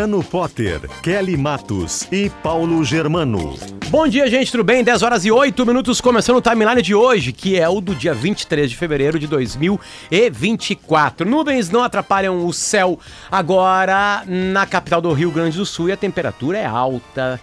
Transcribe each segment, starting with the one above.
Luciano Potter, Kelly Matos e Paulo Germano. Bom dia, gente, tudo bem? 10 horas e 8 minutos, começando o timeline de hoje, que é o do dia 23 de fevereiro de 2024. Nuvens não atrapalham o céu agora na capital do Rio Grande do Sul e a temperatura é alta.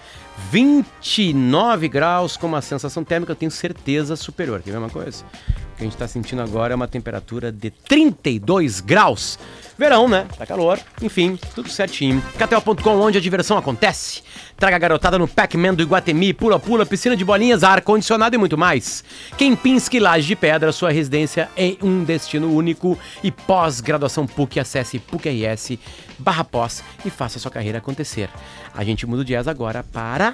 29 graus com uma sensação térmica, eu tenho certeza superior. Quer ver uma coisa? O que a gente está sentindo agora é uma temperatura de 32 graus. Verão, né? Tá calor. Enfim, tudo certinho. KTO.com, onde a diversão acontece. Traga a garotada no Pac-Man do Iguatemi, pula-pula, piscina de bolinhas, ar-condicionado e muito mais. Kempinski Laje de Pedra, sua residência é um destino único. E pós-graduação PUC, acesse PUC-RS barra pós e faça sua carreira acontecer. A gente muda o jazz agora para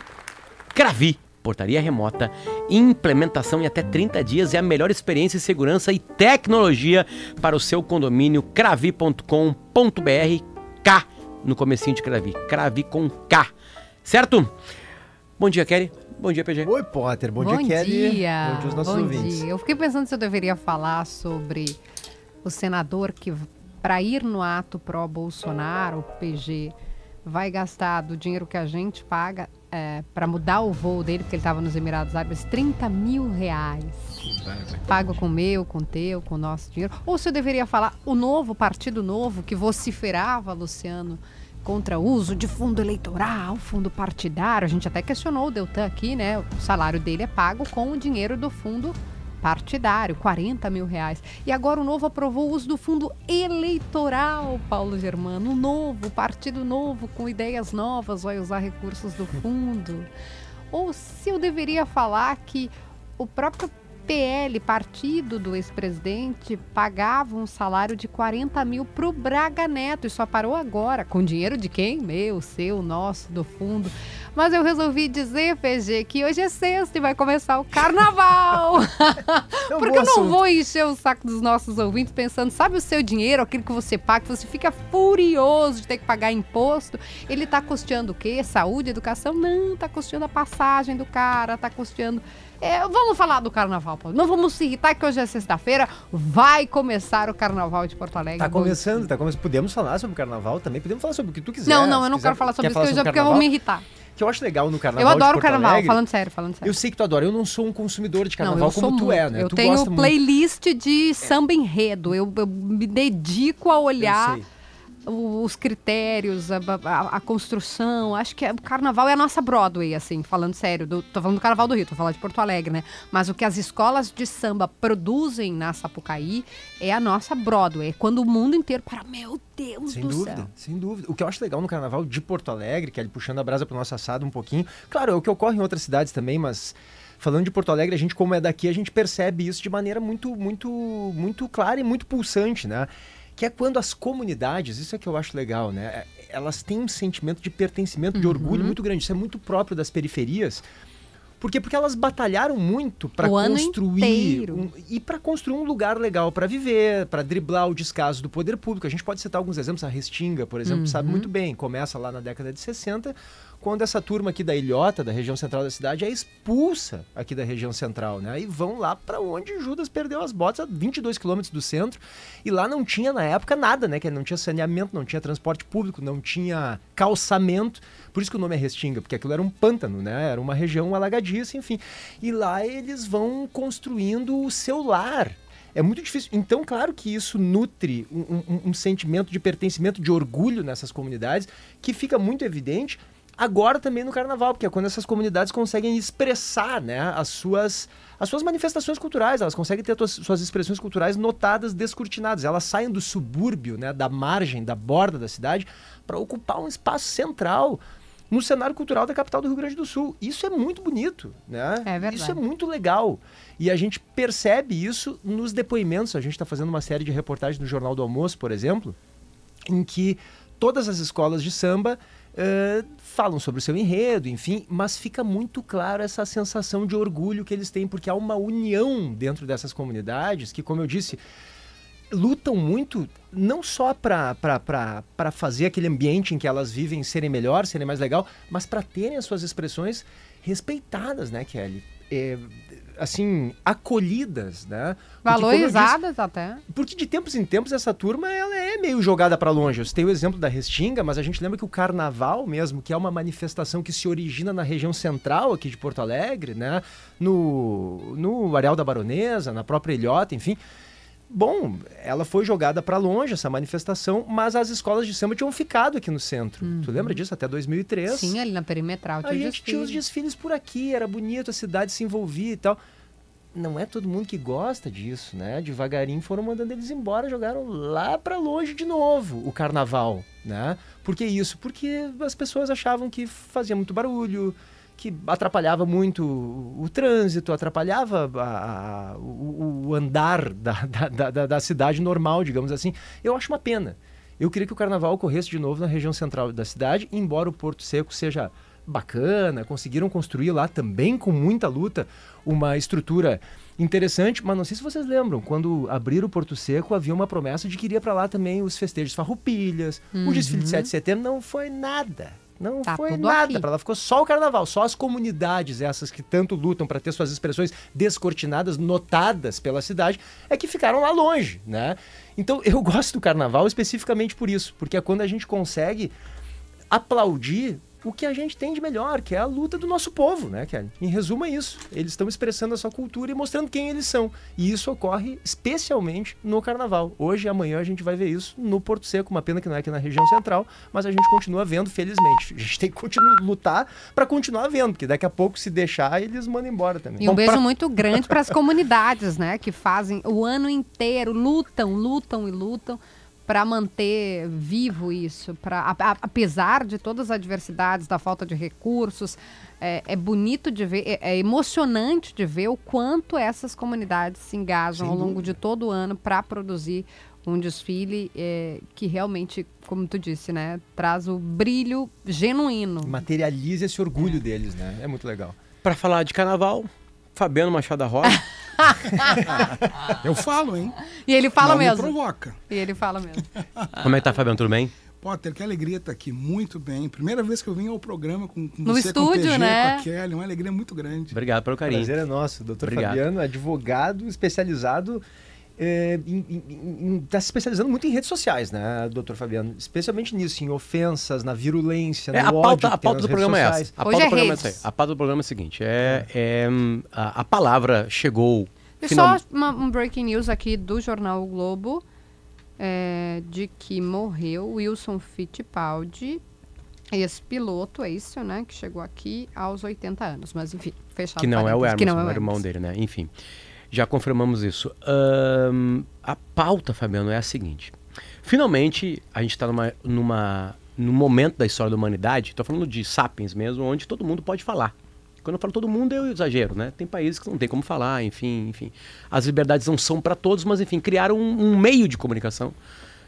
Cravi portaria remota, implementação em até 30 dias e a melhor experiência em segurança e tecnologia para o seu condomínio cravi.com.br K no comecinho de Cravi, Cravi com K, certo? Bom dia, Kelly. Bom dia, PG. Oi, Potter. Bom, Bom dia, Kelly. dia. Bom dia aos nossos Bom ouvintes. dia. Eu fiquei pensando se eu deveria falar sobre o senador que, para ir no ato pró-Bolsonaro, o PG, vai gastar do dinheiro que a gente paga para mudar o voo dele, porque ele estava nos Emirados Árabes, 30 mil reais. Pago com o meu, com o teu, com o nosso dinheiro. Ou se eu deveria falar o novo Partido Novo que vociferava, Luciano, contra o uso de fundo eleitoral, fundo partidário. A gente até questionou o Deltan aqui, né? O salário dele é pago com o dinheiro do fundo partidário, 40 mil reais. E agora o Novo aprovou o uso do fundo eleitoral, Paulo Germano. O novo, Partido Novo, com ideias novas, vai usar recursos do fundo. Ou se eu deveria falar que o próprio PL, partido do ex-presidente, pagava um salário de 40 mil para o Braga Neto e só parou agora. Com dinheiro de quem? Meu, seu, nosso, do fundo. Mas eu resolvi dizer, PG, que hoje é sexta e vai começar o carnaval. É um Porque eu não assunto. vou encher o saco dos nossos ouvintes pensando, sabe o seu dinheiro, aquilo que você paga, que você fica furioso de ter que pagar imposto. Ele tá custeando o quê? Saúde, educação? Não, tá custeando a passagem do cara, tá custeando. É, vamos falar do carnaval, Paulo. Não vamos se irritar que hoje é sexta-feira, vai começar o carnaval de Porto Alegre. Tá começando, tá começando. Podemos falar sobre o carnaval também, podemos falar sobre o que tu quiser. Não, não, eu não quiser. quero falar sobre isso porque eu, já, sobre porque eu vou me irritar. Que eu acho legal no carnaval Eu adoro carnaval, Alegre, falando sério, falando sério. Eu sei que tu adora, eu não sou um consumidor de Não, carnaval eu sou como tu muito. é, né? Eu tu tenho gosta muito. playlist de samba enredo. Eu, eu me dedico a olhar sei. Os critérios, a, a- a construção. Acho que é- o carnaval é a nossa Broadway, assim, falando sério. Do, tô falando do carnaval do Rio, tô falando de Porto Alegre, né? Mas o que as escolas de samba produzem na Sapucaí é a nossa Broadway. É quando o mundo inteiro para, meu Deus Sem do dúvida, céu. sem dúvida. O que eu acho legal no carnaval de Porto Alegre, que é ele puxando a brasa pro nosso assado um pouquinho. Claro, é o que ocorre em outras cidades também, mas falando de Porto Alegre, a gente, como é daqui, a gente percebe isso de maneira muito, muito, muito clara e muito pulsante, né? Que é quando as comunidades, isso é que eu acho legal, né? É- Elas têm um sentimento de pertencimento, de Uhum. orgulho muito grande. Isso é muito próprio das periferias. Por quê? Porque elas batalharam muito para construir um- e para construir um lugar legal para viver, para driblar o descaso do poder público. A gente pode citar alguns exemplos, a Restinga, por exemplo, sabe Uhum. muito bem. Começa lá na década de 60, quando essa turma aqui da Ilhota, da região central da cidade, é expulsa aqui da região central, né? E vão lá para onde Judas perdeu as botas, a 22 quilômetros do centro. E lá não tinha na época nada, né? Que não tinha saneamento, não tinha transporte público, não tinha calçamento. Por isso que o nome é Restinga, porque aquilo era um pântano, né? Era uma região alagadiça, enfim. E lá eles vão construindo o seu lar. É muito difícil. Então, claro que isso nutre um, um- um sentimento de pertencimento, de orgulho nessas comunidades, que fica muito evidente agora também no carnaval, porque é quando essas comunidades conseguem expressar né, as, suas, as suas manifestações culturais, elas conseguem ter suas expressões culturais notadas, descortinadas. Elas saem do subúrbio, né, da margem, da borda da cidade, para ocupar um espaço central no cenário cultural da capital do Rio Grande do Sul. Isso é muito bonito, né? É verdade. Isso é muito legal. E a gente percebe isso nos depoimentos. A gente está fazendo uma série de reportagens no Jornal do Almoço, por exemplo, em que todas as escolas de samba eh, falam sobre o seu enredo, enfim, mas fica muito claro essa sensação de orgulho que eles têm, porque há uma união dentro dessas comunidades que, como eu disse, lutam muito não só para fazer aquele ambiente em que elas vivem serem melhor, serem mais legal, mas para terem as suas expressões respeitadas, né, Kelly? É, assim, acolhidas, né? Eu disse, Valorizadas até. porque de tempos em tempos essa turma ela é meio jogada para longe. Eu citei o exemplo da Restinga, mas a gente lembra que o carnaval mesmo, que é uma manifestação que se origina na região central aqui de Porto Alegre, né? No, no Areal da Baronesa, na própria Ilhota, enfim. Bom, ela foi jogada para longe essa manifestação, mas as escolas de samba tinham ficado aqui no centro. Tu lembra disso? Até 2003. Sim, ali na perimetral. A tinha gente tinha os desfile. desfiles por aqui, era bonito, a cidade se envolvia e tal. Não é todo mundo que gosta disso, né? Devagarinho foram mandando eles embora, jogaram lá pra longe de novo o carnaval, né? Por que isso? Porque as pessoas achavam que fazia muito barulho, que atrapalhava muito o, o trânsito, atrapalhava a- a- o, o andar da, da, da, da cidade normal, digamos assim. Eu acho uma pena. Eu queria que o carnaval ocorresse de novo na região central da cidade, embora o Porto Seco seja bacana, conseguiram construir lá também com muita luta uma estrutura interessante, mas não sei se vocês lembram, quando abriram o Porto Seco havia uma promessa de que iria para lá também os festejos farroupilhas, o desfile de 7 de setembro não foi nada. Não Tá foi nada. Para lá ficou só o carnaval, só as comunidades essas que tanto lutam para ter suas expressões descortinadas, notadas pela cidade, é que ficaram lá longe, né? Então eu gosto do carnaval especificamente por isso, porque é quando a gente consegue aplaudir o que a gente tem de melhor, que é a luta do nosso povo, né, Kelly? Em resumo é isso. Eles estão expressando a sua cultura e mostrando quem eles são. E isso ocorre especialmente no carnaval. Hoje e amanhã a gente vai ver isso no Porto Seco, uma pena que não é aqui na região central, mas a gente continua vendo, felizmente. A gente tem que continuar lutar para continuar vendo, porque daqui a pouco se deixar eles mandam embora também. E um Bom, beijo pra- muito grande para as comunidades, né? Que fazem o ano inteiro, lutam, lutam e lutam para manter vivo isso. Pra, a- a- apesar de todas as adversidades, da falta de recursos, é, é bonito de ver, é, é emocionante de ver o quanto essas comunidades se engajam Sem ao longo dúvida. de todo o ano para produzir um desfile é, que realmente, como tu disse, né, traz o brilho genuíno. materializa esse orgulho deles, né? É muito legal. Pra falar de carnaval, Fabiano Machado da Rocha. Eu falo, hein? E ele fala Não mesmo. me provoca. E ele fala mesmo. Como é que tá, Fabiano? Tudo bem? Potter, que alegria estar aqui. Muito bem. Primeira vez que eu vim ao programa com, com No você, com o estúdio, PG, né? com a Kelly. Uma alegria muito grande. Obrigado pelo O carinho. prazer é nosso. Doutor Obrigado. Fabiano, advogado especializado. É, em- em- em- tá se especializando muito em redes sociais, né, doutor Fabiano? Especialmente nisso, em ofensas, na virulência, É, no a ódio pauta, a pauta do programa é essa. A Hoje pauta é do programa é redes. essa aí. A pauta do programa é a seguinte: é, é, hum, a, a palavra chegou. E final- só uma- um breaking news aqui do jornal o Globo é, de que morreu Wilson Fittipaldi, ex-piloto, é isso, né? Que chegou aqui aos 80 anos. Mas enfim, fechado. Que não é o Hermes, que não é o o irmão Hermes. dele, né? Enfim, já confirmamos isso. Ahn, a pauta, Fabiano, é a seguinte. Finalmente, a gente está numa, numa, num momento da história da humanidade, estou falando de sapiens mesmo, onde todo mundo pode falar. Quando eu falo todo mundo, eu exagero, né? Tem países que não tem como falar, enfim, enfim. As liberdades não são para todos, mas enfim, criaram um, um meio de comunicação,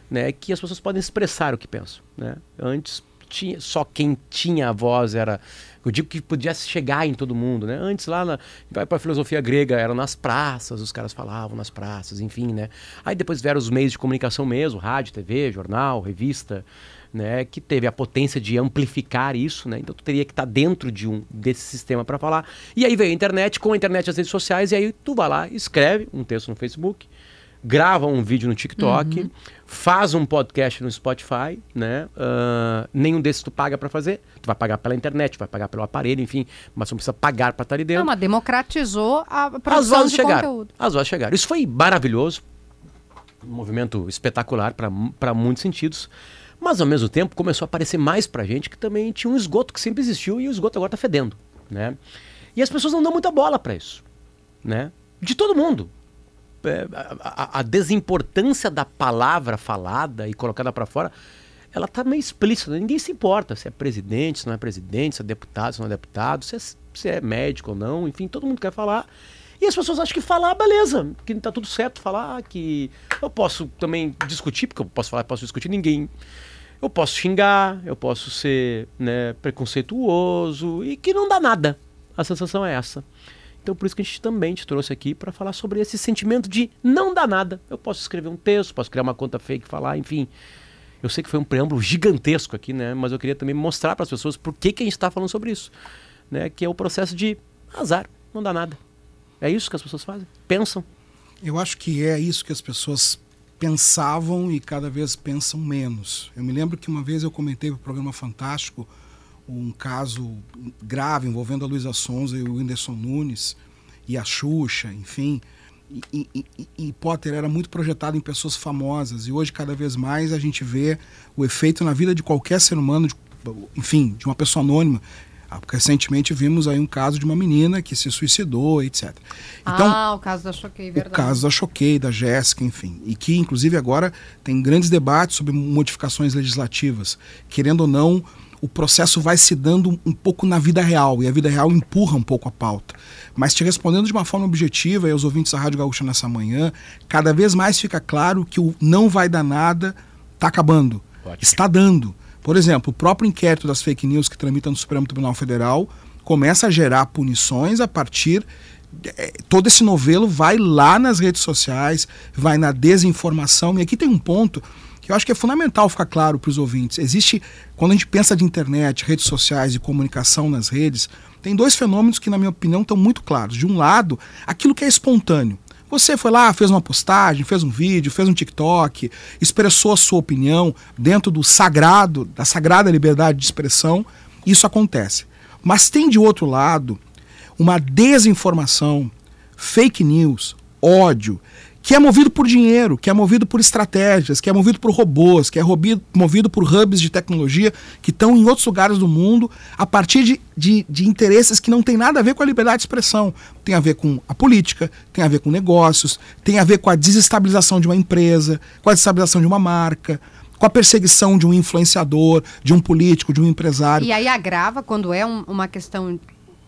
né? Que as pessoas podem expressar o que pensam, né? Antes tinha, só quem tinha a voz era, eu digo que podia chegar em todo mundo, né? Antes lá na, vai para a filosofia grega, eram nas praças, os caras falavam nas praças, enfim, né? Aí depois vieram os meios de comunicação mesmo, rádio, TV, jornal, revista, né, que teve a potência de amplificar isso, né? Então tu teria que estar dentro de um desse sistema para falar. E aí veio a internet, com a internet as redes sociais e aí tu vai lá, escreve um texto no Facebook, grava um vídeo no TikTok, faz um podcast no Spotify, né? Ah, nenhum desses tu paga para fazer. Tu vai pagar pela internet, vai pagar pelo aparelho, enfim, mas tu não precisa pagar para estar ali dentro. Não, mas democratizou a As produção vozes de chegaram. conteúdo. As vozes chegaram. Isso foi maravilhoso. Um movimento espetacular para muitos sentidos. Mas ao mesmo tempo começou a aparecer mais pra gente que também tinha um esgoto que sempre existiu e o esgoto agora tá fedendo, né? E as pessoas não dão muita bola pra isso, né? De todo mundo. É, a, a- desimportância da palavra falada e colocada pra fora, ela tá meio explícita. Ninguém se importa se é presidente, se não é presidente, se é deputado, se não é deputado, se é, se é médico ou não, enfim, todo mundo quer falar. E as pessoas acham que falar, beleza, que tá tudo certo falar, que eu posso também discutir, porque eu posso falar, posso discutir ninguém. Eu posso xingar, eu posso ser né, preconceituoso e que não dá nada. A sensação é essa. Então por isso que a gente também te trouxe aqui para falar sobre esse sentimento de não dá nada. Eu posso escrever um texto, posso criar uma conta fake, falar, enfim. Eu sei que foi um preâmbulo gigantesco aqui, né? Mas eu queria também mostrar para as pessoas por que, que a gente está falando sobre isso, né? Que é o processo de azar, não dá nada. É isso que as pessoas fazem, pensam. Eu acho que é isso que as pessoas pensavam e cada vez pensam menos. Eu me lembro que uma vez eu comentei no programa Fantástico um caso grave envolvendo a Luísa Sonza e o Whindersson Nunes e a Xuxa, enfim. E, e- e- Potter era muito projetado em pessoas famosas e hoje cada vez mais a gente vê o efeito na vida de qualquer ser humano, de- enfim, de uma pessoa anônima. Ah, Recentemente vimos aí um caso de uma menina que se suicidou, etc. Então, ah, o caso da Choquei, o verdade. caso da Choquei, da Jéssica, enfim. E que, inclusive, agora tem grandes debates sobre modificações legislativas. Querendo ou não, o processo vai se dando um pouco na vida real, e a vida real empurra um pouco a pauta. Mas te respondendo de uma forma objetiva, e aos ouvintes da Rádio Gaúcha nessa manhã, cada vez mais fica claro que o não vai dar nada está acabando. Está dando. Por exemplo, o próprio inquérito das fake news que tramita no Supremo Tribunal Federal começa a gerar punições a partir é, todo esse novelo vai lá nas redes sociais, vai na desinformação. E aqui tem um ponto que eu acho que é fundamental ficar claro para os ouvintes. Existe, quando a gente pensa de internet, redes sociais e comunicação nas redes, tem dois fenômenos que, na minha opinião, estão muito claros. De um lado, aquilo que é espontâneo. Você foi lá, fez uma postagem, fez um vídeo, fez um TikTok, expressou a sua opinião dentro do sagrado, da sagrada liberdade de expressão, isso acontece. Mas tem de outro lado uma desinformação, fake news, ódio, que é movido por dinheiro, que é movido por estratégias, que é movido por robôs, que é movido por hubs de tecnologia que estão em outros lugares do mundo a partir de, de, de interesses que não tem nada a ver com a liberdade de expressão. Tem a ver com a política, tem a ver com negócios, tem a ver com a desestabilização de uma empresa, com a desestabilização de uma marca, com a perseguição de um influenciador, de um político, de um empresário. E aí agrava quando é um- uma questão,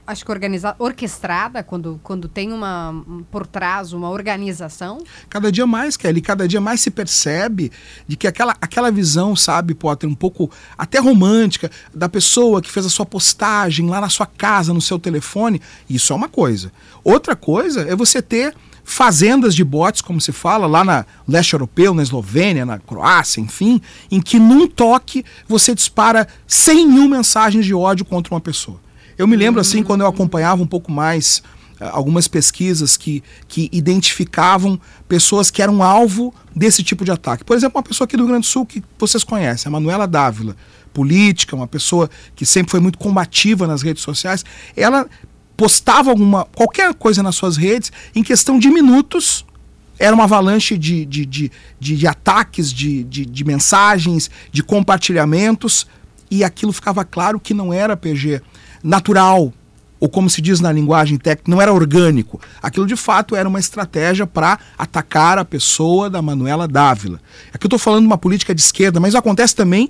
acho que organizada, orquestrada, quando, quando tem uma um- por trás uma organização. Cada dia mais, Kelly, cada dia mais se percebe de que aquela, aquela visão, sabe, Potter, um pouco até romântica, da pessoa que fez a sua postagem lá na sua casa, no seu telefone, isso é uma coisa. Outra coisa é você ter fazendas de bots, como se fala, lá na leste europeu, na Eslovênia, na Croácia, enfim, em que num toque você dispara 100 mil mensagens de ódio contra uma pessoa. Eu me lembro, assim, quando eu acompanhava um pouco mais ah, algumas pesquisas que, que identificavam pessoas que eram alvo desse tipo de ataque. Por exemplo, uma pessoa aqui do Rio Grande do Sul que vocês conhecem, a Manuela Dávila, política, uma pessoa que sempre foi muito combativa nas redes sociais, ela postava alguma qualquer coisa nas suas redes, em questão de minutos, era uma avalanche de, de, de, de, de ataques, de, de, de mensagens, de compartilhamentos, e aquilo ficava claro que não era PG natural, ou como se diz na linguagem técnica, não era orgânico. Aquilo de fato era uma estratégia para atacar a pessoa da Manuela Dávila. Aqui eu estou falando de uma política de esquerda, mas acontece também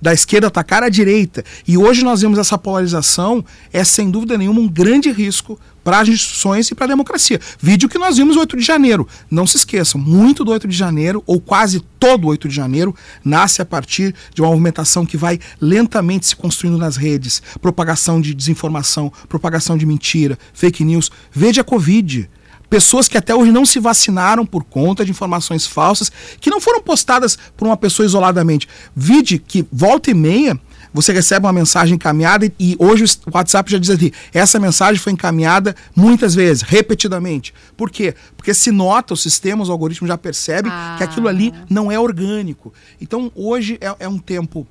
da esquerda atacar a direita. E hoje nós vemos essa polarização, é sem dúvida nenhuma um grande risco para as instituições e para a democracia. Vídeo que nós vimos 8 de janeiro. Não se esqueçam, muito do 8 de janeiro, ou quase todo o 8 de janeiro, nasce a partir de uma movimentação que vai lentamente se construindo nas redes. Propagação de desinformação, propagação de mentira, fake news. Veja a Covid pessoas que até hoje não se vacinaram por conta de informações falsas que não foram postadas por uma pessoa isoladamente. Vide que volta e meia você recebe uma mensagem encaminhada e hoje o WhatsApp já diz aqui, essa mensagem foi encaminhada muitas vezes, repetidamente. Por quê? Porque se nota, o sistema, os algoritmos já percebem Ah. que aquilo ali não é orgânico. Então hoje é, é um tempo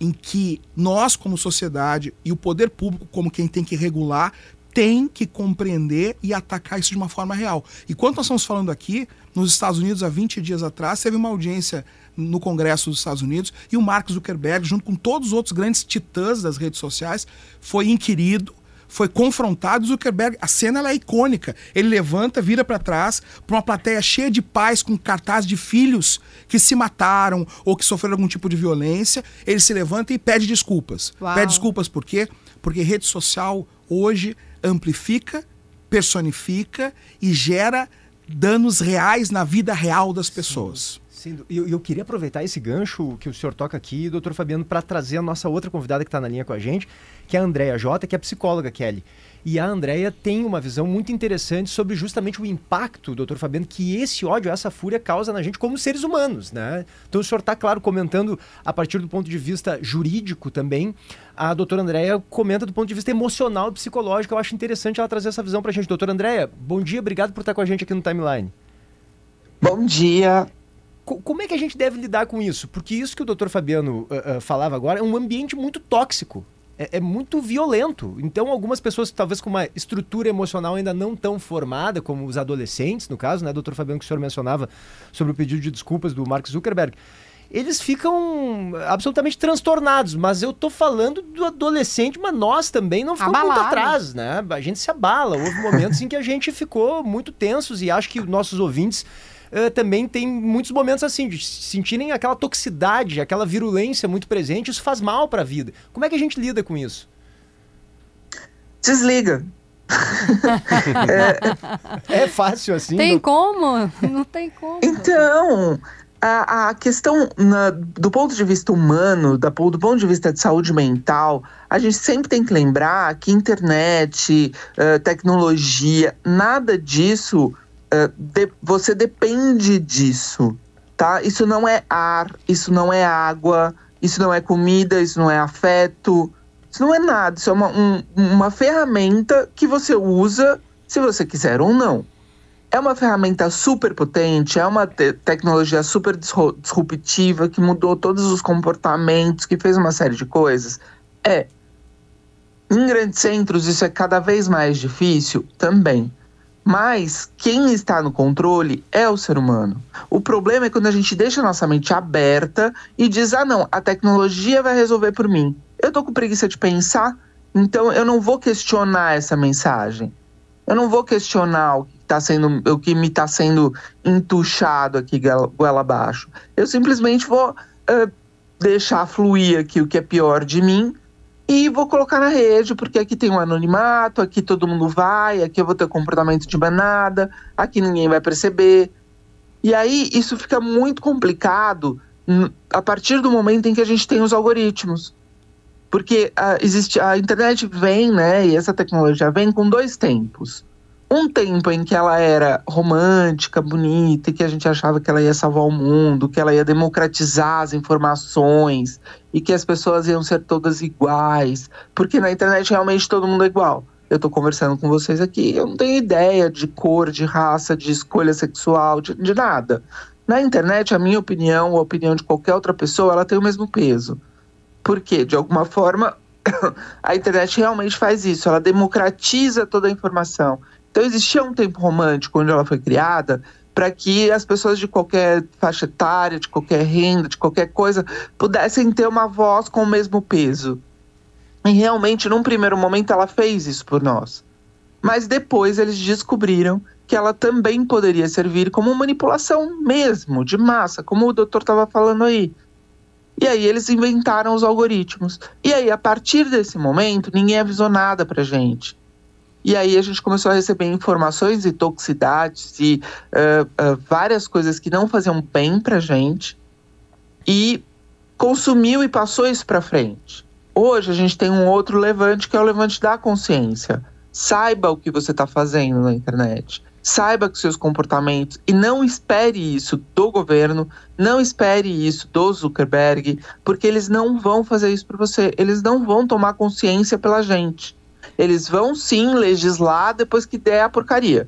em que nós, como sociedade, e o poder público, como quem tem que regular, tem que compreender e atacar isso de uma forma real. E quando nós estamos falando aqui, nos Estados Unidos, há 20 dias atrás, teve uma audiência no Congresso dos Estados Unidos, e o Mark Zuckerberg, junto com todos os outros grandes titãs das redes sociais, foi inquirido, foi confrontado. Zuckerberg, a cena é icônica. Ele levanta, vira para trás, para uma plateia cheia de pais com cartaz de filhos que se mataram ou que sofreram algum tipo de violência. Ele se levanta e pede desculpas. Uau. Pede desculpas por quê? Porque rede social hoje amplifica, personifica e gera danos reais na vida real das pessoas. Sim, e eu, eu queria aproveitar esse gancho que o senhor toca aqui, doutor Fabiano, para trazer a nossa outra convidada que está na linha com a gente, que é a Andréia Jota, que é psicóloga, Kelly. E a Andréia tem uma visão muito interessante sobre justamente o impacto, doutor Fabiano, que esse ódio, essa fúria causa na gente como seres humanos, né? Então o senhor está, claro, comentando a partir do ponto de vista jurídico também. A doutora Andréia comenta do ponto de vista emocional e psicológico. Eu acho interessante ela trazer essa visão para a gente. Doutora Andréia, bom dia, obrigado por estar com a gente aqui no Timeline. Bom dia. Co- Como é que a gente deve lidar com isso? Porque isso que o doutor Fabiano ah, ah, falava agora é um ambiente muito tóxico. É, é muito violento. Então, algumas pessoas, talvez com uma estrutura emocional ainda não tão formada, como os adolescentes, no caso, né, doutor Fabiano, que o senhor mencionava sobre o pedido de desculpas do Mark Zuckerberg, eles ficam absolutamente transtornados. Mas eu tô falando do adolescente, mas nós também não ficamos muito atrás, né? A gente se abala. Houve momentos em que a gente ficou muito tensos e acho que nossos ouvintes eh, também tem muitos momentos assim, de sentirem aquela toxicidade, aquela virulência muito presente, isso faz mal para a vida. Como é que a gente lida com isso? Desliga. É fácil assim? Tem do- como? Não tem como. Então, a, a questão na- do ponto de vista humano, da, do ponto de vista de saúde mental, a gente sempre tem que lembrar que internet, eh, tecnologia, nada disso, eh, de- você depende disso, tá? Isso não é ar, isso não é água, isso não é comida, isso não é afeto, isso não é nada, isso é uma, um- uma ferramenta que você usa se você quiser ou não. É uma ferramenta super potente, é uma te- tecnologia super disruptiva que mudou todos os comportamentos, que fez uma série de coisas. É. Em grandes centros isso é cada vez mais difícil também. Mas quem está no controle é o ser humano. O problema é quando a gente deixa a nossa mente aberta e diz: ah, não, a tecnologia vai resolver por mim. Eu tô com preguiça de pensar, então eu não vou questionar essa mensagem. Eu não vou questionar o que tá sendo, o que me está sendo entuchado aqui goela abaixo. Eu simplesmente vou eh, deixar fluir aqui o que é pior de mim e vou colocar na rede, porque aqui tem um anonimato, aqui todo mundo vai, aqui eu vou ter comportamento de manada, aqui ninguém vai perceber. E aí isso fica muito complicado a partir do momento em que a gente tem os algoritmos. Porque a, existe, a internet vem, né, e essa tecnologia vem com dois tempos. Um tempo em que ela era romântica, bonita, e que a gente achava que ela ia salvar o mundo, que ela ia democratizar as informações e que as pessoas iam ser todas iguais, porque na internet realmente todo mundo é igual. Eu tô conversando com vocês aqui, eu não tenho ideia de cor, de raça, de escolha sexual, de, de nada. Na internet, a minha opinião, a opinião de qualquer outra pessoa, ela tem o mesmo peso. Porque, de alguma forma, a internet realmente faz isso, ela democratiza toda a informação. Então existia um tempo romântico onde ela foi criada para que as pessoas de qualquer faixa etária, de qualquer renda, de qualquer coisa, pudessem ter uma voz com o mesmo peso. E realmente, num primeiro momento, ela fez isso por nós. Mas depois eles descobriram que ela também poderia servir como manipulação mesmo, de massa, como o doutor estava falando aí. E aí eles inventaram os algoritmos. E aí, a partir desse momento, ninguém avisou nada pra gente. E aí a gente começou a receber informações e toxicidades e ah, ah, várias coisas que não faziam bem pra gente. E consumiu e passou isso pra frente. Hoje a gente tem um outro levante que é o levante da consciência. Saiba o que você está fazendo na internet. Saiba que seus comportamentos e não espere isso do governo, não espere isso do Zuckerberg, porque eles não vão fazer isso para você. Eles não vão tomar consciência pela gente. Eles vão sim legislar depois que der a porcaria.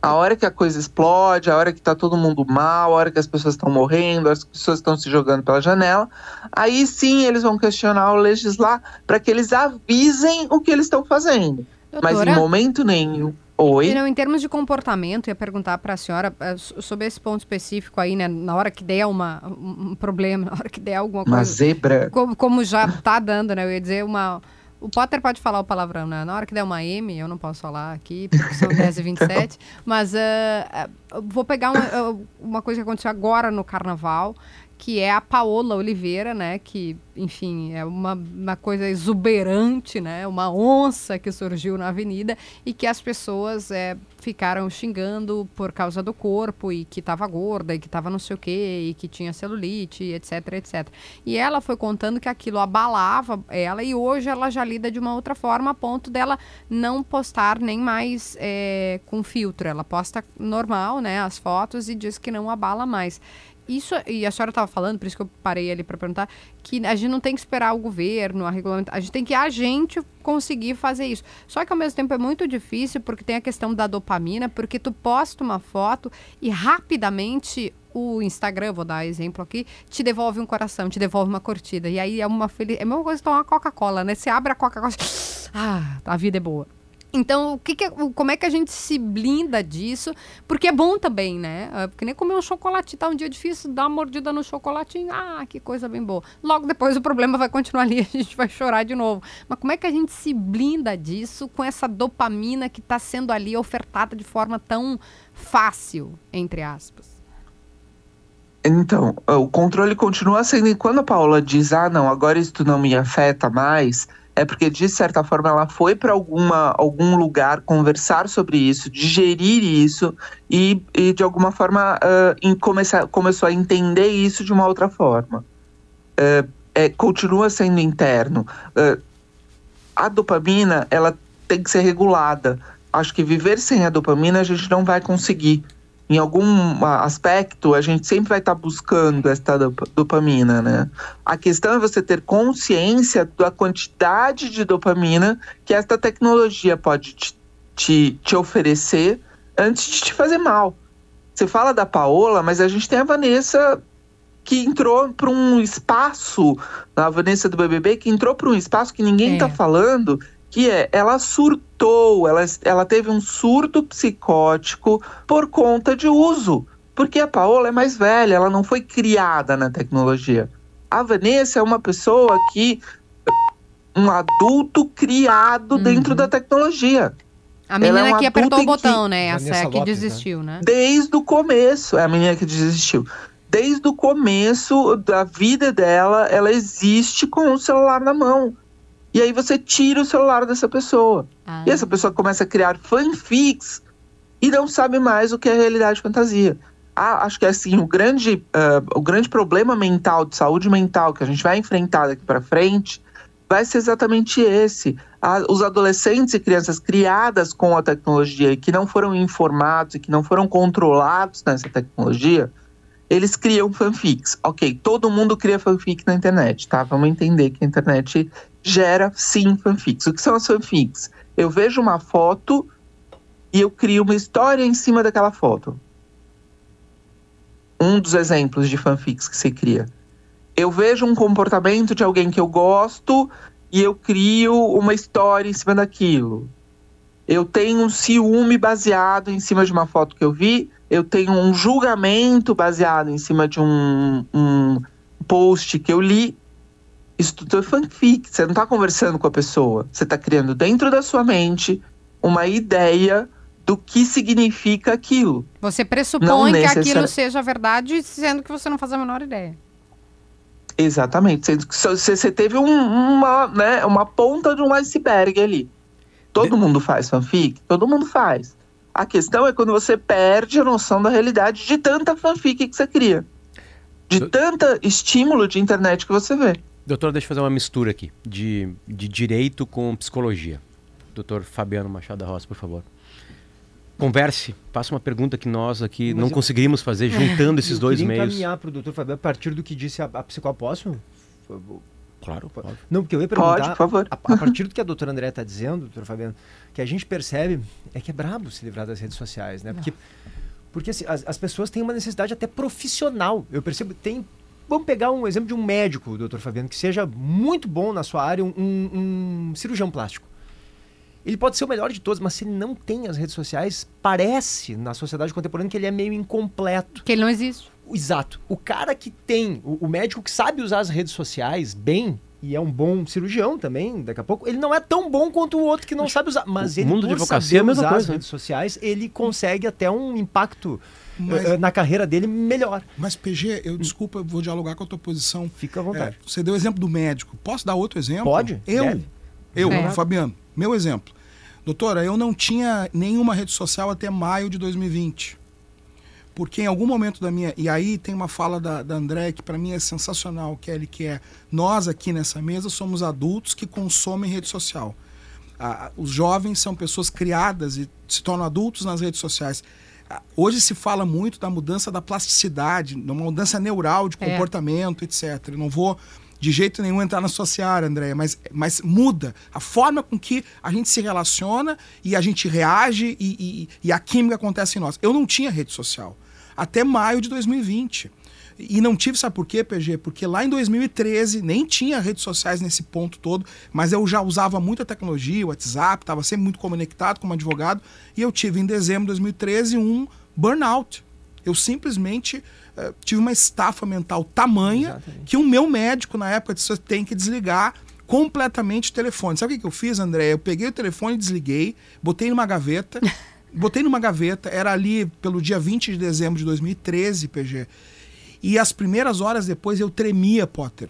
A hora que a coisa explode, a hora que tá todo mundo mal, a hora que as pessoas estão morrendo, as pessoas estão se jogando pela janela, aí sim eles vão questionar o legislar para que eles avisem o que eles estão fazendo. Mas em Doutora, momento nenhum. Oi? Não, em termos de comportamento, ia perguntar para a senhora eh, so- sobre esse ponto específico aí, né? Na hora que der uma, um problema, na hora que der alguma Uma coisa. zebra. Como, como já tá dando, né? Eu ia dizer uma. O Potter pode falar o palavrão, né? Na hora que der uma M, eu não posso falar aqui, porque são 10 e 27 mas eu vou pegar uma, ah, uma coisa que aconteceu agora no carnaval, que é a Paola Oliveira, né? Que, enfim, é uma, uma coisa exuberante, né? Uma onça que surgiu na avenida e que as pessoas eh, ficaram xingando por causa do corpo e que estava gorda e que estava não sei o quê e que tinha celulite, etc, etc. E ela foi contando que aquilo abalava ela e hoje ela já lida de uma outra forma a ponto dela não postar nem mais eh, com filtro. Ela posta normal, né, as fotos e diz que não abala mais. Isso, e a senhora estava falando, por isso que eu parei ali para perguntar, que a gente não tem que esperar o governo, a regulamentação, a gente tem que a gente conseguir fazer isso. Só que ao mesmo tempo é muito difícil porque tem a questão da dopamina, porque tu posta uma foto e rapidamente o Instagram, vou dar exemplo aqui, te devolve um coração, te devolve uma curtida. E aí é uma feliz, é a mesma coisa que tomar Coca-Cola, né? Você abre a Coca-Cola, ah, a vida é boa. Então, o que que é- como é que a gente se blinda disso? Porque é bom também, né? É, Porque nem comer um chocolate, tá um dia difícil, dá uma mordida no chocolatinho, ah, que coisa bem boa. Logo depois o problema vai continuar ali, a gente vai chorar de novo. Mas como é que a gente se blinda disso com essa dopamina que está sendo ali ofertada de forma tão fácil, entre aspas? Então, o controle continua sendo. E quando a Paula diz, ah, não, agora isso não me afeta mais, é porque, de certa forma, ela foi para algum lugar conversar sobre isso, digerir isso e, e de alguma forma, ah, em começar, começou a entender isso de uma outra forma. É, é, continua sendo interno. Ah, a dopamina, ela tem que ser regulada. Acho que viver sem a dopamina a gente não vai conseguir em algum aspecto, a gente sempre vai estar buscando esta dop- dopamina, né? A questão é você ter consciência da quantidade de dopamina que esta tecnologia pode te, te, te oferecer antes de te fazer mal. Você fala da Paola, mas a gente tem a Vanessa que entrou para um espaço, a Vanessa do BBB, que entrou para um espaço que ninguém É. está falando, que é, ela surtou, ela, ela teve um surto psicótico por conta de uso. Porque a Paola é mais velha, ela não foi criada na tecnologia. A Vanessa é uma pessoa que. um adulto criado dentro da tecnologia. A menina é um que apertou o em que- botão, né? É Vanessa a que Lopes, né? desistiu, né? Desde o começo, é a menina que desistiu. Desde o começo da vida dela, ela existe com o celular na mão. E aí você tira o celular dessa pessoa. Ah. E essa pessoa começa a criar fanfics e não sabe mais o que é realidade e fantasia. Ah, acho que assim, o grande, ah, o grande problema mental, de saúde mental que a gente vai enfrentar daqui para frente vai ser exatamente esse. Ah, os adolescentes e crianças criadas com a tecnologia e que não foram informados e que não foram controlados nessa tecnologia, eles criam fanfics. Ok, todo mundo cria fanfic na internet, tá? Vamos entender que a internet gera sim fanfics. O que são as fanfics? Eu vejo uma foto e eu crio uma história em cima daquela foto. Um dos exemplos de fanfics que se cria. Eu vejo um comportamento de alguém que eu gosto e eu crio uma história em cima daquilo. Eu tenho um ciúme baseado em cima de uma foto que eu vi. Eu tenho um julgamento baseado em cima de um, um post que eu li. Isso tudo é fanfic. Você não está conversando com a pessoa. Você está criando dentro da sua mente uma ideia do que significa aquilo. Você pressupõe que aquilo seja verdade, sendo que você não faz a menor ideia. Exatamente. Sendo que só- Você, você teve um- uma, né, uma ponta de um iceberg ali. Todo mundo faz fanfic? Todo mundo faz. A questão é quando você perde a noção da realidade de tanta fanfic que você cria. De Eu- tanta estímulo de internet que você vê. Doutor, deixa eu fazer uma mistura aqui de, de direito com psicologia. Doutor Fabiano Machado da Roça, por favor. Converse, faça uma pergunta que nós aqui Mas não eu- conseguiríamos fazer juntando esses Eu dois queria meios. encaminhar para o doutor Fabiano a partir do que disse a, a psicóloga. Posso? Claro, óbvio. Não, porque eu ia Pode, perguntar. por favor. A, a partir do que a doutora André está dizendo, doutor Fabiano, que a gente percebe é que é brabo se livrar das redes sociais, né? Porque, porque assim, as, as pessoas têm uma necessidade até profissional. Eu percebo, tem. Vamos pegar um exemplo de um médico, doutor Fabiano, que seja muito bom na sua área, um- um cirurgião plástico. Ele pode ser o melhor de todos, mas se ele não tem as redes sociais, parece na sociedade contemporânea que ele é meio incompleto. Que ele não existe. Exato. O cara que tem, o, o médico que sabe usar as redes sociais bem, e é um bom cirurgião também, daqui a pouco, ele não é tão bom quanto o outro que não sabe usar. Mas o ele, mundo de por advocacia é a saber mesma usar coisa, as redes sociais, ele consegue até um impacto Mas- eh, na carreira dele melhor. Mas, PG, eu desculpa, eu vou dialogar com a tua posição. Fica à vontade. É, você deu o exemplo do médico. Posso dar outro exemplo? Pode, Eu. deve. Eu, É. Fabiano. Meu exemplo. Doutora, eu não tinha nenhuma rede social até maio de 2020. Porque em algum momento da minha. E aí tem uma fala da, da André que para mim é sensacional, Kelly, que é nós aqui nessa mesa somos adultos que consomem rede social. Ah, os jovens são pessoas criadas e se tornam adultos nas redes sociais. Ah, Hoje se fala muito da mudança da plasticidade, de uma mudança neural de É. comportamento, etc. Eu não vou de jeito nenhum entrar na sua seara, Andréia, mas, mas muda a forma com que a gente se relaciona e a gente reage e, e- e a química acontece em nós. Eu não tinha rede social até maio de 2020. E não tive, sabe por quê, PG? Porque lá em 2013 nem tinha redes sociais nesse ponto todo, mas eu já usava muita tecnologia, WhatsApp, estava sempre muito conectado como advogado, e eu tive em dezembro de 2013 um burnout. Eu simplesmente eh, tive uma estafa mental tamanha Exatamente. que o meu médico na época disse: tem que desligar completamente o telefone. Sabe o que que eu fiz, André? Eu peguei o telefone, desliguei, botei numa gaveta, botei numa gaveta, era ali pelo dia 20 de dezembro de 2013, PG. E as primeiras horas depois eu tremia, Potter.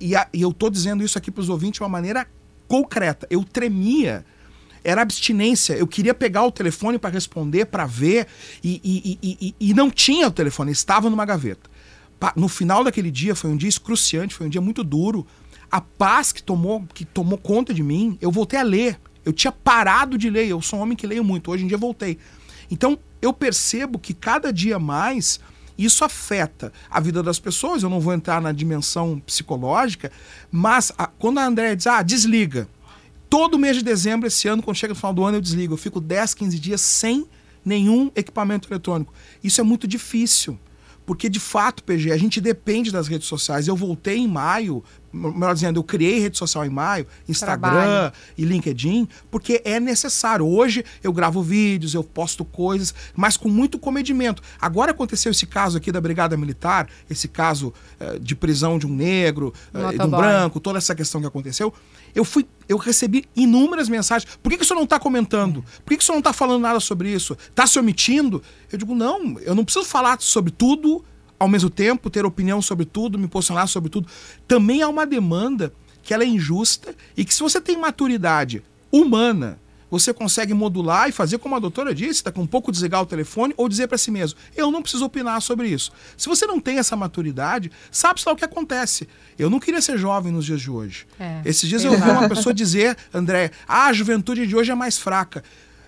E, a- e eu tô dizendo isso aqui para os ouvintes de uma maneira concreta. Eu tremia. Era abstinência. Eu queria pegar o telefone para responder, para ver, e, e- e- não tinha o telefone, estava numa gaveta. No final daquele dia, foi um dia excruciante, foi um dia muito duro. A paz que tomou, que tomou conta de mim, eu voltei a ler. Eu tinha parado de ler. Eu sou um homem que leio muito. Hoje em dia voltei. Então, eu percebo que cada dia mais isso afeta a vida das pessoas. Eu não vou entrar na dimensão psicológica, mas a- quando a Andréia diz, ah, desliga. Todo mês de dezembro, esse ano, quando chega no final do ano, eu desligo. Eu fico 10, 15 dias sem nenhum equipamento eletrônico. Isso é muito difícil. Porque, de fato, PG, a gente depende das redes sociais. Eu voltei em maio, melhor dizendo, eu criei rede social em maio, Instagram Trabalho. e LinkedIn, porque é necessário. Hoje eu gravo vídeos, eu posto coisas, mas com muito comedimento. Agora aconteceu esse caso aqui da Brigada Militar, esse caso eh, de prisão de um negro, eh, de um branco, toda essa questão que aconteceu. Eu fui, eu recebi inúmeras mensagens. Por que, que o senhor não está comentando? Por que, que o senhor não está falando nada sobre isso? Está se omitindo? Eu digo, não, eu não preciso falar sobre tudo ao mesmo tempo, ter opinião sobre tudo, me posicionar sobre tudo. Também há uma demanda que ela é injusta e que se você tem maturidade humana, você consegue modular e fazer como a doutora disse, daqui um pouco desligar o telefone ou dizer para si mesmo, eu não preciso opinar sobre isso. Se você não tem essa maturidade, sabe só o que acontece. Eu não queria ser jovem nos dias de hoje. É, Esses dias eu ouvi exato. uma pessoa dizer, André, ah, a juventude de hoje é mais fraca.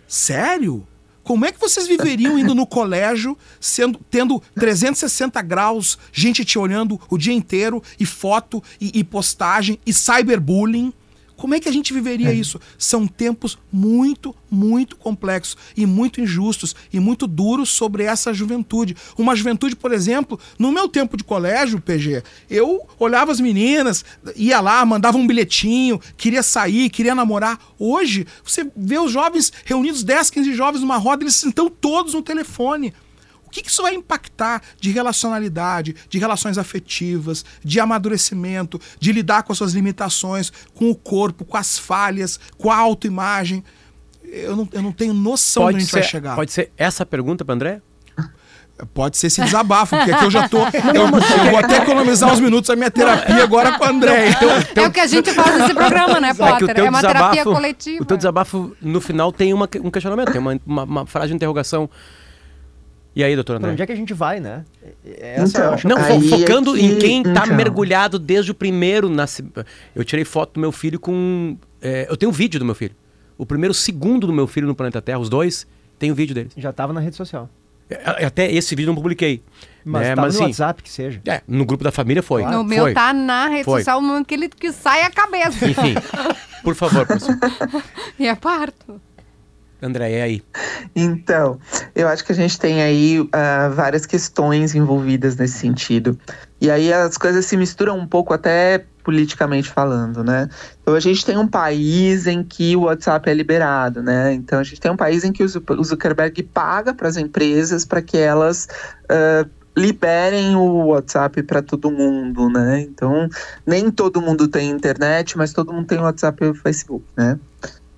Sério? Como é que vocês viveriam indo no colégio, sendo, tendo 360 graus, gente te olhando o dia inteiro, e foto, e, e postagem, e cyberbullying? Como é que a gente viveria isso? São tempos muito, muito complexos e muito injustos e muito duros sobre essa juventude. Uma juventude, por exemplo, no meu tempo de colégio, PG, eu olhava as meninas, ia lá, mandava um bilhetinho, queria sair, queria namorar. Hoje, você vê os jovens reunidos, 10, 15 jovens numa roda, eles estão todos no telefone. O que, que isso vai impactar de relacionalidade, de relações afetivas, de amadurecimento, de lidar com as suas limitações, com o corpo, com as falhas, com a autoimagem? Eu não, eu não tenho noção de onde a Pode gente vai ser, chegar. pode ser essa pergunta para André? Pode ser esse desabafo, porque aqui eu já tô. Eu, eu vou até economizar uns minutos da minha terapia agora com o André. Então, É o que a gente faz nesse programa, né, É que o Potter? teu É uma terapia desabafo- coletiva. O teu desabafo, no final, tem uma- um questionamento, tem uma, uma- uma frase de interrogação. E aí, doutor Pra André? onde é que a gente vai, né? Essa Então, eu acho Não, fo- Aí é focando que- em quem tá então. mergulhado desde o primeiro nascimento. Eu tirei foto do meu filho com. é, eu tenho um vídeo do meu filho. O primeiro segundo do meu filho no planeta Terra, os dois, tem o vídeo deles. já tava na rede social. É, Até esse vídeo eu não publiquei. Mas né? tava mas no assim, WhatsApp que seja. é, no grupo da família foi. No meu foi. tá na rede Foi. social no momento que ele que sai a cabeça. Enfim, por favor, professor. e é parto. André, é aí. Então, eu acho que a gente tem aí ah, várias questões envolvidas nesse sentido. E aí as coisas se misturam um pouco até politicamente falando, né? Então a gente tem um país em que o WhatsApp é liberado, né? Então a gente tem um país em que o Zu- o Zuckerberg paga para as empresas para que elas ah, liberem o WhatsApp para todo mundo, né? Então nem todo mundo tem internet, mas todo mundo tem WhatsApp e Facebook, né?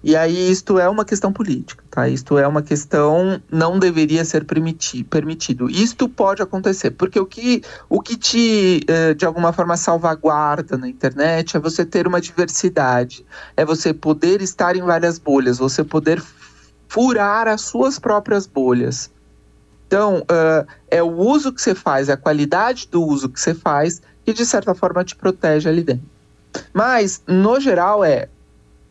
E aí isto é uma questão política, tá? Isto é uma questão não deveria ser permiti permitido. Isto pode acontecer, porque o que o que te eh, de alguma forma salvaguarda na internet é você ter uma diversidade, é você poder estar em várias bolhas, você poder furar as suas próprias bolhas. Então, ah, é o uso que você faz, é a qualidade do uso que você faz que de certa forma te protege ali dentro. Mas, no geral, é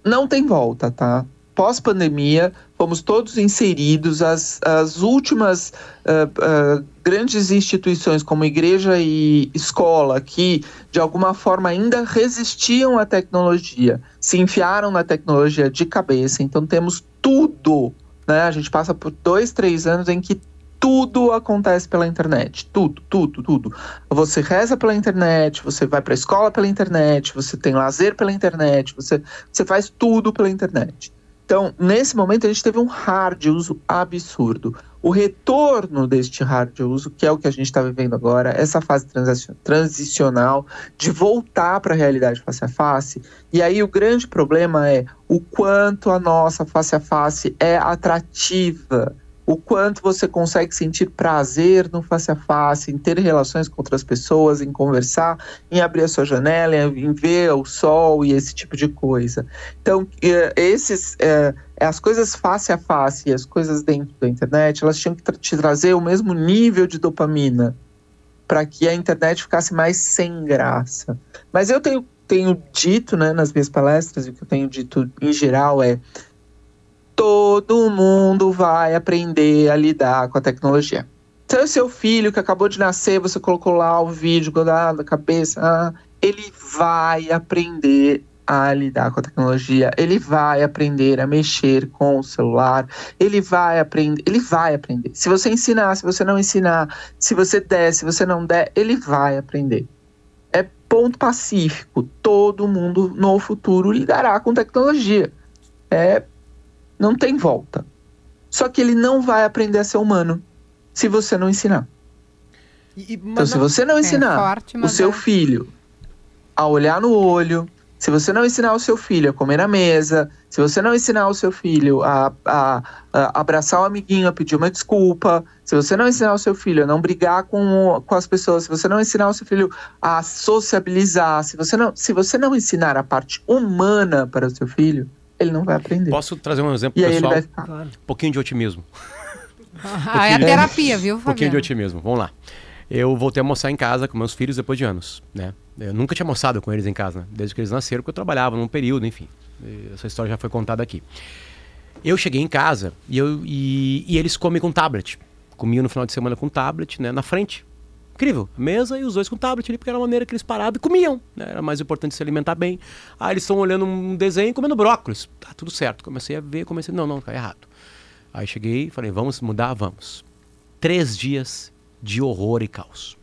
não tem volta, tá? Pós-pandemia, fomos todos inseridos, as, as últimas ah, ah, grandes instituições como igreja e escola, que de alguma forma ainda resistiam à tecnologia, se enfiaram na tecnologia de cabeça. Então temos tudo, né? A gente passa por dois, três anos em que tudo acontece pela internet. Tudo, tudo, tudo. Você reza pela internet, você vai para a escola pela internet, você tem lazer pela internet, você, você faz tudo pela internet. Então, nesse momento, a gente teve um hard uso absurdo. O retorno deste hard uso, que é o que a gente está vivendo agora, essa fase transicional de voltar para a realidade face a face. E aí o grande problema é o quanto a nossa face a face é atrativa o quanto você consegue sentir prazer no face a face, em ter relações com outras pessoas, em conversar, em abrir a sua janela, em ver o sol e esse tipo de coisa. Então, eh, esses, eh, as coisas face a face e as coisas dentro da internet, elas tinham que te trazer o mesmo nível de dopamina para que a internet ficasse mais sem graça. Mas eu tenho, tenho dito, né, nas minhas palestras, e o que eu tenho dito em geral é todo mundo vai aprender a lidar com a tecnologia. Se é seu filho que acabou de nascer, você colocou lá o vídeo ah, na cabeça, ele vai aprender a lidar com a tecnologia, ele vai aprender a mexer com o celular, ele vai aprender, ele vai aprender. Se você ensinar, se você não ensinar, se você der, se você não der, ele vai aprender. É ponto pacífico. Todo mundo no futuro lidará com tecnologia. É não tem volta. Só que ele não vai aprender a ser humano se você não ensinar. E- Então, se você não É ensinar forte, o seu é. filho a olhar no olho, se você não ensinar o seu filho a comer na mesa, se você não ensinar o seu filho a, a- a abraçar o amiguinho, a pedir uma desculpa, se você não ensinar o seu filho a não brigar com, com as pessoas, se você não ensinar o seu filho a sociabilizar, se você não, se você não ensinar a parte humana para o seu filho, ele não vai aprender. Posso trazer um exemplo E aí ele pessoal? vai ficar. Claro. Um pouquinho de otimismo. Ah, é a terapia, viu, Um pouquinho de Fabiano? otimismo. Vamos lá. Eu voltei a almoçar em casa com meus filhos depois de anos, né? Eu nunca tinha almoçado com eles em casa, né? desde que eles nasceram, porque eu trabalhava num período, enfim. Essa história já foi contada aqui. Eu cheguei em casa e, eu, e, e eles comem com tablet. Comiam no final de semana com tablet, né? Na frente. Incrível. Mesa e os dois com tablet ali, porque era a maneira que eles paravam e comiam. Né? Era mais importante se alimentar bem. Ah, eles estão olhando um desenho e comendo brócolis. Tá tudo certo. Comecei a ver, comecei. Não, não, tá errado. Aí cheguei e falei, vamos mudar? Vamos. Três dias de horror e caos.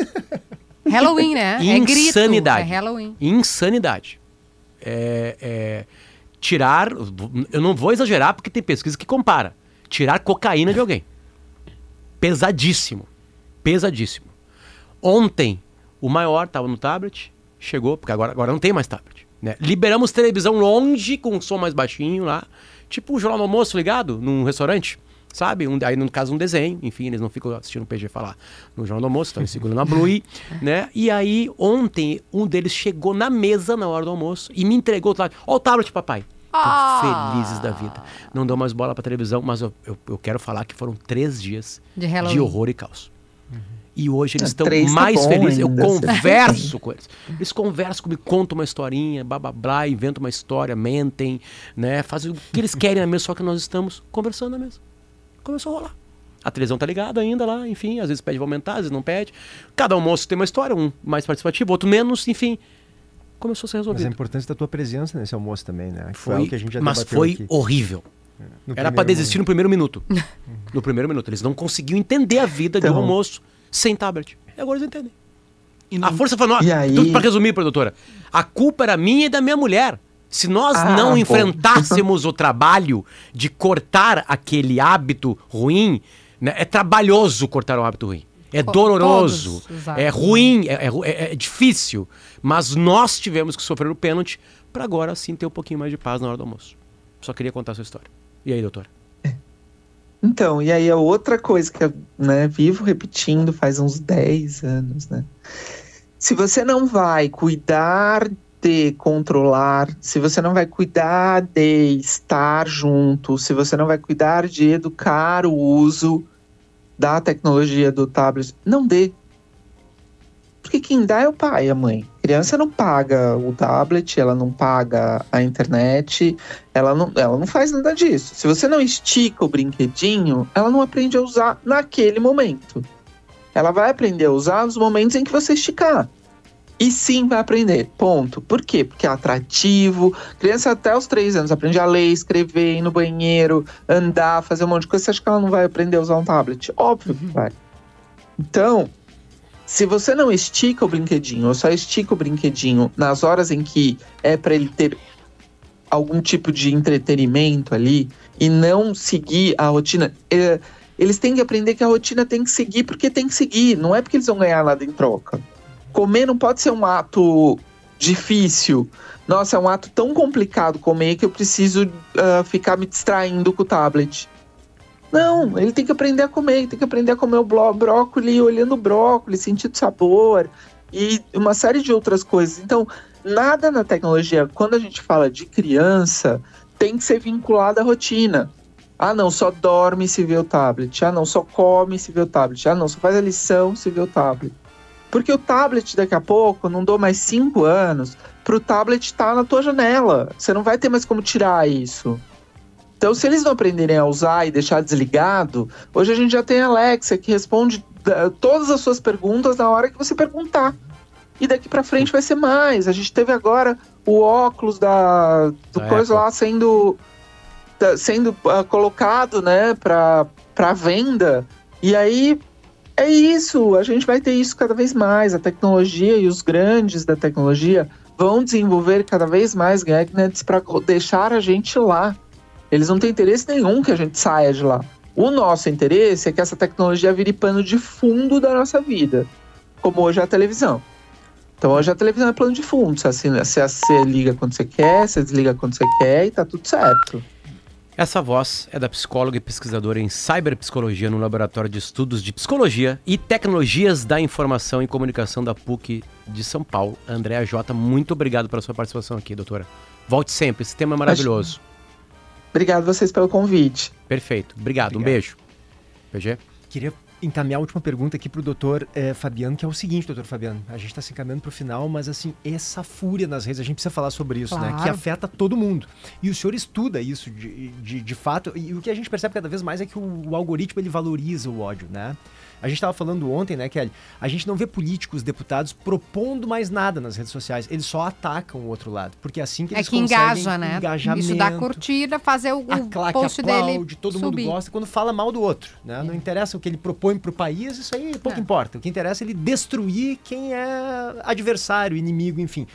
Halloween, né? É grito. Insanidade. É Halloween. Insanidade. É, é, tirar. Eu não vou exagerar porque tem pesquisa que compara. Tirar cocaína de alguém. Pesadíssimo. Pesadíssimo. Ontem, o maior estava no tablet, chegou, porque agora, agora não tem mais tablet. Né? Liberamos televisão longe, com som mais baixinho lá. Tipo o Jornal do Almoço ligado num restaurante. Sabe? Um, aí, no caso, um desenho. Enfim, eles não ficam assistindo o PG falar no Jornal do Almoço, estão segurando a Blue, né? E aí, ontem, um deles chegou na mesa na hora do almoço e me entregou o tablet. Ó o tablet, papai. Ah. felizes da vida. Não dou mais bola pra televisão, mas eu, eu, eu quero falar que foram três dias De de horror e caos. E hoje eles Ah, estão tá mais bom felizes. Eu ainda, converso com eles. Eles conversam comigo, contam uma historinha, blá blá blá, inventam uma história, mentem, né? Fazem o que eles querem na mesa, só que nós estamos conversando na mesa. Começou a rolar. A televisão tá ligada ainda lá, enfim, às vezes pede pra aumentar, às vezes não pede. Cada almoço tem uma história, um mais participativo, outro menos, enfim. Começou a ser Mas a resolvido. importância da tua presença nesse almoço também, né? Que Foi, algo que a gente já mas foi aqui. horrível. No Era pra primeiro desistir no primeiro minuto. no primeiro minuto. Eles não conseguiam entender a vida de um Então- almoço sem tablet. E agora eles entendem. E não- A força nossa. E aí? Tudo pra resumir, doutora. A culpa era minha e da minha mulher. Se nós Ah, não bom. enfrentássemos o trabalho de cortar aquele hábito ruim, né, é trabalhoso cortar um hábito ruim. É Co- doloroso, todos é ruim, é, é é- é difícil. Mas nós tivemos que sofrer o pênalti pra agora sim ter um pouquinho mais de paz na hora do almoço. Só queria contar a sua história. E aí, doutora? Então, e aí é outra coisa que eu né, vivo repetindo faz uns 10 anos, né? Se você não vai cuidar de controlar, se você não vai cuidar de estar junto, se você não vai cuidar de educar o uso da tecnologia do tablet, não dê. Porque quem dá é o pai e a mãe. A criança não paga o tablet, ela não paga a internet, ela não, ela não faz nada disso. Se você não estica o brinquedinho, ela não aprende a usar naquele momento. Ela vai aprender a usar nos momentos em que você esticar. E sim vai aprender. Ponto. Por quê? Porque é atrativo. Criança até os três anos aprende a ler, escrever, ir no banheiro, andar, fazer um monte de coisa. Você acha que ela não vai aprender a usar um tablet? Óbvio que vai. Então, se você não estica o brinquedinho, ou só estica o brinquedinho nas horas em que é para ele ter algum tipo de entretenimento ali e não seguir a rotina, é, eles têm que aprender que a rotina tem que seguir porque tem que seguir, não é porque eles vão ganhar nada em troca. Comer não pode ser um ato difícil. Nossa, é um ato tão complicado comer que eu preciso ah, ficar me distraindo com o tablet. Não, ele tem que aprender a comer, ele tem que aprender a comer o brócolis, olhando o brócolis, sentindo sabor e uma série de outras coisas. Então, nada na tecnologia, quando a gente fala de criança, tem que ser vinculado à rotina. Ah, não, só dorme se vê o tablet. Ah, não, só come se vê o tablet. Ah, não, só faz a lição se vê o tablet. Porque o tablet, daqui a pouco, não dou mais cinco anos, pro tablet estar na tua janela. Você não vai ter mais como tirar isso. Então, se eles não aprenderem a usar e deixar desligado, hoje a gente já tem a Alexa que responde eh, todas as suas perguntas na hora que você perguntar. E daqui pra frente vai ser mais. A gente teve agora o óculos da do Da coisa Apple. lá sendo sendo ah, colocado, né, para para venda. E aí é isso, a gente vai ter isso cada vez mais. A tecnologia e os grandes da tecnologia vão desenvolver cada vez mais gadgets para deixar a gente lá. Eles não têm interesse nenhum que a gente saia de lá. O nosso interesse é que essa tecnologia vire pano de fundo da nossa vida, como hoje é a televisão. Então hoje a televisão é plano de fundo. Você, assina, você, você liga quando você quer, você desliga quando você quer e tá tudo certo. Essa voz é da psicóloga e pesquisadora em cyberpsicologia no Laboratório de Estudos de Psicologia e Tecnologias da Informação e Comunicação da PUC de São Paulo, Andréa Jota. Muito obrigado pela sua participação aqui, doutora. Volte sempre, esse tema é maravilhoso. Obrigado vocês pelo convite. Perfeito. Obrigado, um Obrigado. beijo. PG? Queria encaminhar a última pergunta aqui pro doutor eh, Fabiano, que é o seguinte, doutor Fabiano. A gente está se encaminhando pro final, mas assim, essa fúria nas redes, a gente precisa falar sobre isso, né? Claro. Que afeta todo mundo. E o senhor estuda isso de, de, de fato, e o que a gente percebe cada vez mais é que o, o algoritmo ele valoriza o ódio, né? A gente estava falando ontem, né, Kelly? A gente não vê políticos, deputados propondo mais nada nas redes sociais. Eles só atacam o outro lado. Porque é assim que É eles que conseguem engaja, né? Isso dá curtida, fazer o, A o claque post aplaude, dele todo subir. mundo gosta quando fala mal do outro, né? Não interessa o que ele propõe pro país, isso aí pouco É. importa. O que interessa é ele destruir quem é adversário, inimigo, enfim.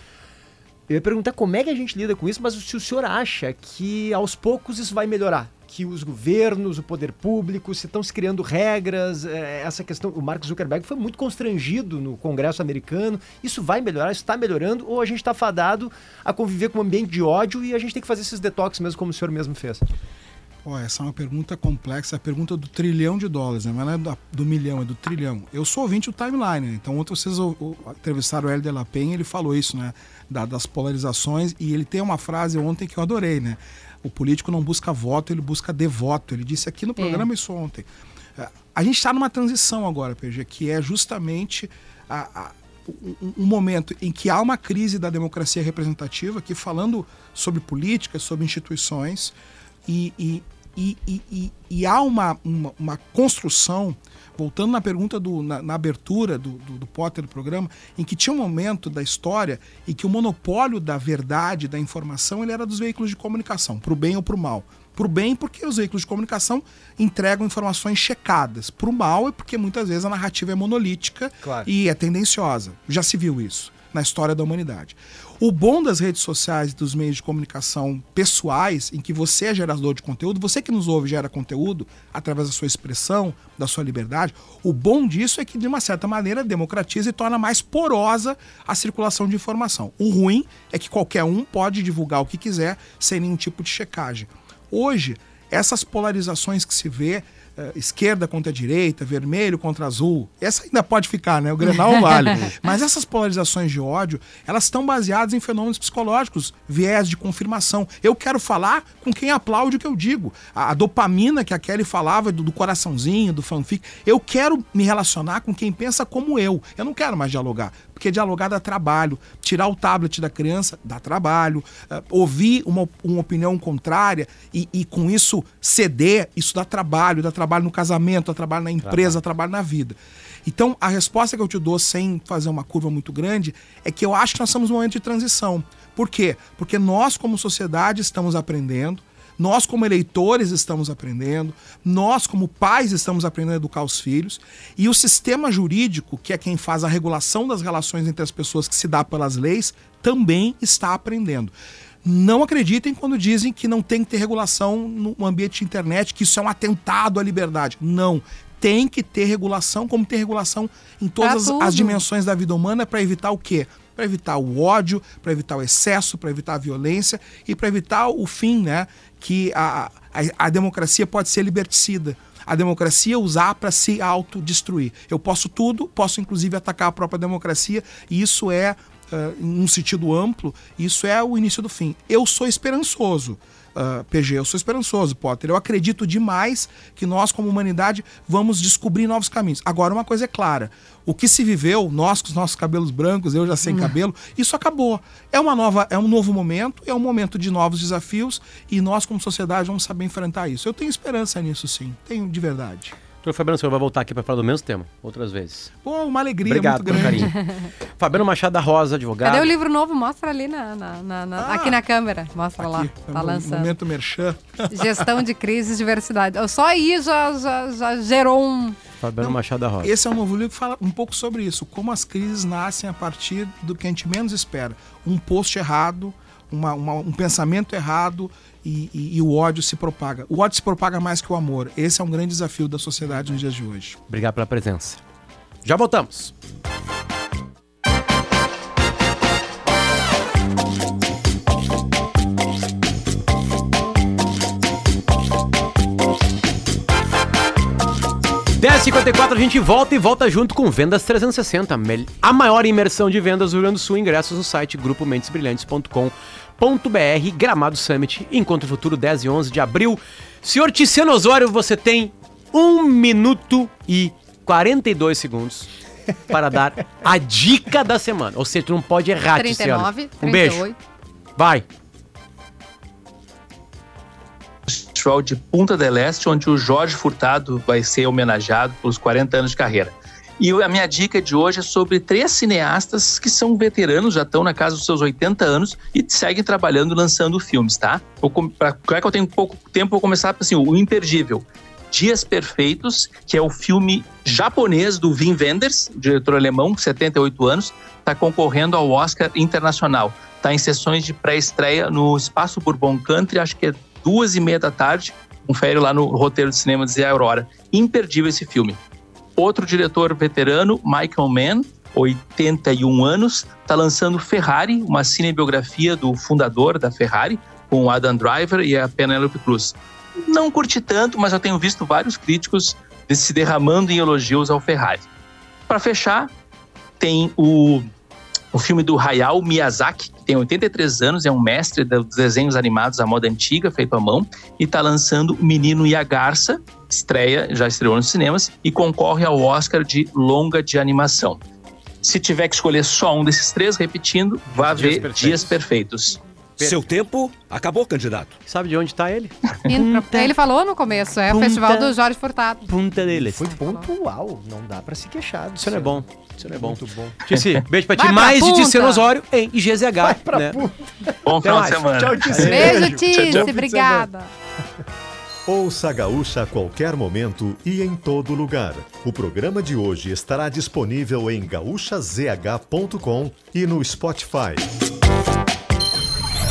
Eu ia perguntar como é que a gente lida com isso, mas se o senhor acha que aos poucos isso vai melhorar? Que os governos, o poder público, se estão se criando regras, eh, essa questão. O Mark Zuckerberg foi muito constrangido no Congresso americano. Isso vai melhorar? Isso está melhorando? Ou a gente está fadado a conviver com um ambiente de ódio e a gente tem que fazer esses detox mesmo, como o senhor mesmo fez? Pô, essa é uma pergunta complexa, é a pergunta do trilhão de dólares, né? Mas não é do milhão, é do trilhão. Eu sou ouvinte do timeline, né? Então ontem vocês o- entrevistaram o Hélio de la Penha, ele falou isso, né? Da- das polarizações, e ele tem uma frase ontem que eu adorei, né? O político não busca voto, ele busca devoto. Ele disse aqui no programa isso ontem. É, A gente está numa transição agora, PG, que é justamente a- a- um, um momento em que há uma crise da democracia representativa, que falando sobre política, sobre instituições, e, e E, e, e, e há uma, uma, uma construção voltando na pergunta do, na, na abertura do, do, do, Potter do programa, em que tinha um momento da história em que o monopólio da verdade, da informação, ele era dos veículos de comunicação, para o bem ou para o mal. Para o bem, porque os veículos de comunicação entregam informações checadas. Para o mal, é porque muitas vezes a narrativa é monolítica Claro. e é tendenciosa. Já se viu isso na história da humanidade. O bom das redes sociais e dos meios de comunicação pessoais, em que você é gerador de conteúdo, você que nos ouve gera conteúdo através da sua expressão, da sua liberdade. O bom disso é que, de uma certa maneira, democratiza e torna mais porosa a circulação de informação. O ruim é que qualquer um pode divulgar o que quiser sem nenhum tipo de checagem. Hoje, essas polarizações que se vê, eh, esquerda contra direita, vermelho contra azul, essa ainda pode ficar, né? O Grenal vale. Mas essas polarizações de ódio, elas estão baseadas em fenômenos psicológicos, viés de confirmação. Eu quero falar com quem aplaude o que eu digo. A, a dopamina que a Kelly falava do, do coraçãozinho, do fanfic. Eu quero me relacionar com quem pensa como eu. Eu não quero mais dialogar porque dialogar dá trabalho. Tirar o tablet da criança dá trabalho. Uh, ouvir uma, uma opinião contrária e, e, com isso ceder, isso dá trabalho. Dá trabalho no casamento, dá trabalho na empresa, dá trabalho na vida. Então, a resposta que eu te dou, sem fazer uma curva muito grande, é que eu acho que nós estamos num momento de transição. Por quê? Porque nós, como sociedade, estamos aprendendo. Nós, como eleitores, estamos aprendendo, nós, como pais, estamos aprendendo a educar os filhos, e o sistema jurídico, que é quem faz a regulação das relações entre as pessoas que se dá pelas leis, também está aprendendo. Não acreditem quando dizem que não tem que ter regulação no ambiente de internet, que isso é um atentado à liberdade. Não. Tem que ter regulação, como ter regulação em todas Pra as dimensões da vida humana para evitar o quê? Para evitar o ódio, para evitar o excesso, para evitar a violência e para evitar o fim, né? Que a, a, a democracia pode ser liberticida. A democracia usar para se autodestruir. Eu posso tudo, posso inclusive atacar a própria democracia, e isso é, uh, em um sentido amplo, isso é o início do fim. Eu sou esperançoso. Uh, PG, eu sou esperançoso, Potter. Eu acredito demais que nós, como humanidade, vamos descobrir novos caminhos. Agora, uma coisa é clara: o que se viveu, nós com os nossos cabelos brancos, eu já sem cabelo, isso acabou. É uma nova, é um novo momento, é um momento de novos desafios e nós, como sociedade, vamos saber enfrentar isso. Eu tenho esperança nisso, sim. Tenho de verdade. Doutor Fabiano, o senhor vai voltar aqui para falar do mesmo tema, outras vezes. Pô, uma alegria Obrigado muito grande. carinho. Fabiano Machado da Rosa, advogado. Cadê o livro novo? Mostra ali na, na- na- na- Ah, aqui na câmera. Mostra lá. Aqui, Tá no lançando. momento merchan. Gestão de crises e diversidade. Só aí já, já, já gerou um. Fabiano Machado da Rosa. Esse é um novo livro que fala um pouco sobre isso, como as crises nascem a partir do que a gente menos espera. Um post errado, uma- uma- um pensamento errado e, e- e o ódio se propaga. O ódio se propaga mais que o amor. Esse é um grande desafio da sociedade nos dias de hoje. Obrigado pela presença. Já voltamos. Dez 54 a gente volta e volta junto com Vendas 360, mel- a maior imersão de vendas do Rio Grande do Sul. Ingressos no site grupomendesbrilhantes.com.br, Gramado Summit, Encontro Futuro 10 e 11 de abril. Senhor Tiziano Osório, você tem 1 minuto e 42 segundos para dar a dica da semana. Ou seja, tu não pode errar, Tiziano. 39, Um beijo. 38. Vai. Festival de Punta del Este, onde o Jorge Furtado vai ser homenageado pelos 40 anos de carreira. E a minha dica de hoje é sobre três cineastas que são veteranos, já estão na casa dos seus 80 anos e seguem trabalhando, lançando filmes, tá? Pra- Já que eu tenho pouco tempo, vou começar assim, o imperdível. Dias Perfeitos, que é o filme japonês do Wim Wenders, diretor alemão, 78 anos, está concorrendo ao Oscar Internacional. Está em sessões de pré-estreia no Espaço Bourbon Country, acho que é duas e meia da tarde. Confere lá no roteiro de cinema Zé Aurora. Imperdível esse filme. Outro diretor veterano, Michael Mann, 81 anos, está lançando Ferrari, uma cinebiografia do fundador da Ferrari, com Adam Driver e a Penelope Cruz. Não curti tanto, mas eu tenho visto vários críticos se derramando em elogios ao Ferrari. Para fechar, tem o, o filme do Hayao Miyazaki, tem 83 anos, é um mestre dos desenhos animados à moda antiga, feito à mão, e está lançando O Menino e a Garça, estreia, já estreou nos cinemas, e concorre ao Oscar de longa de animação. Se tiver que escolher só um desses três, repetindo, vá Dias ver Perfeitos. Dias Perfeitos. Seu tempo acabou, candidato. Sabe de onde tá ele? Pra- Ele falou no começo, é o Punta- festival do Jorge Furtado. Punta deles. Foi pontual, não dá pra se queixar. Isso não é bom. Isso não é bom. Muito bom. Disse, beijo pra ti. Vai pra Mais de punta. Ticeno Osório em GZH. Pra né? puta. Bom Até final de semana. Tchau, Tice. Beijo. Tice. Obrigada. Ouça a Gaúcha a qualquer momento e em todo lugar. O programa de hoje estará disponível em gaúchazh.com e no Spotify.